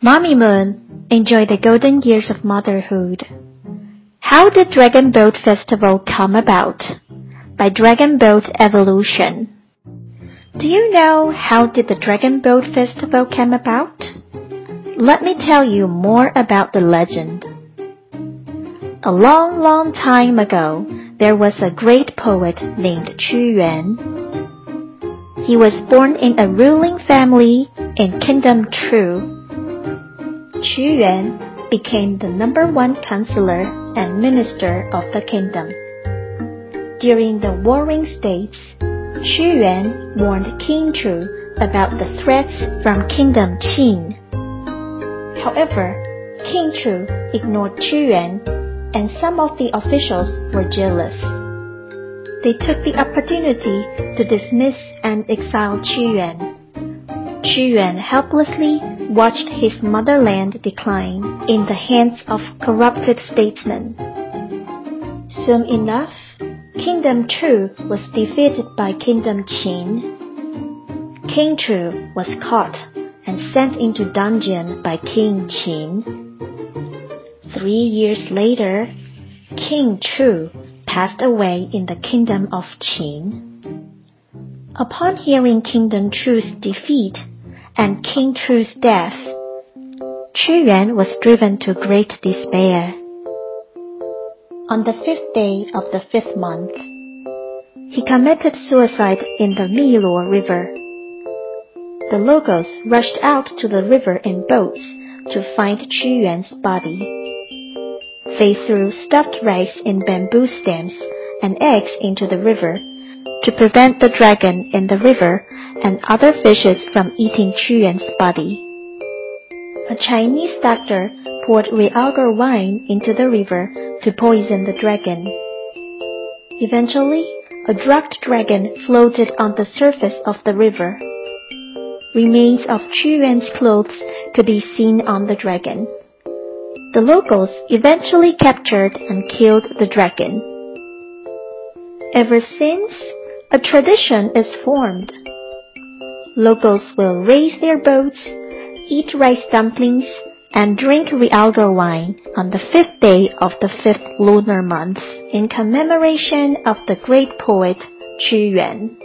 Mommy Moon, enjoy the golden years of motherhood. How did Dragon Boat Festival come about? By Dragon Boat Evolution. Do you know how did the Dragon Boat Festival come about? Let me tell you more about the legend. A long, long time ago, there was a great poet named Qu Yuan. He was born in a ruling family in Kingdom Chu Qu Yuan became the number one counselor and minister of the kingdom. During the warring states, Qu Yuan warned King Chu about the threats from Kingdom Qin. However, King Chu ignored Qu Yuan and some of the officials were jealous. They took the opportunity to dismiss and exile Qu Yuan. Qu Yuan helplessly watched his motherland decline in the hands of corrupted statesmen. Soon enough, Kingdom Chu was defeated by Kingdom Qin. King Chu was caught and sent into dungeon by King Qin. Three years later, King Chu passed away in the kingdom of Qin. Upon hearing Kingdom Chu's defeat, and King Chu's death, Qu Yuan was driven to great despair. On the fifth day of the fifth month, he committed suicide in the Miluo River. The locals rushed out to the river in boats to find Qu Yuan's body. They threw stuffed rice in bamboo stems and eggs into the river to prevent the dragon in the river and other fishes from eating Qu Yuan's body. A Chinese doctor poured realgar wine into the river to poison the dragon. Eventually, a drugged dragon floated on the surface of the river. Remains of Qu Yuan's clothes could be seen on the dragon. The locals eventually captured and killed the dragon. Ever since, a tradition is formed. Locals will raise their boats, eat rice dumplings, and drink realgar wine on the fifth day of the fifth lunar month in commemoration of the great poet Qu Yuan.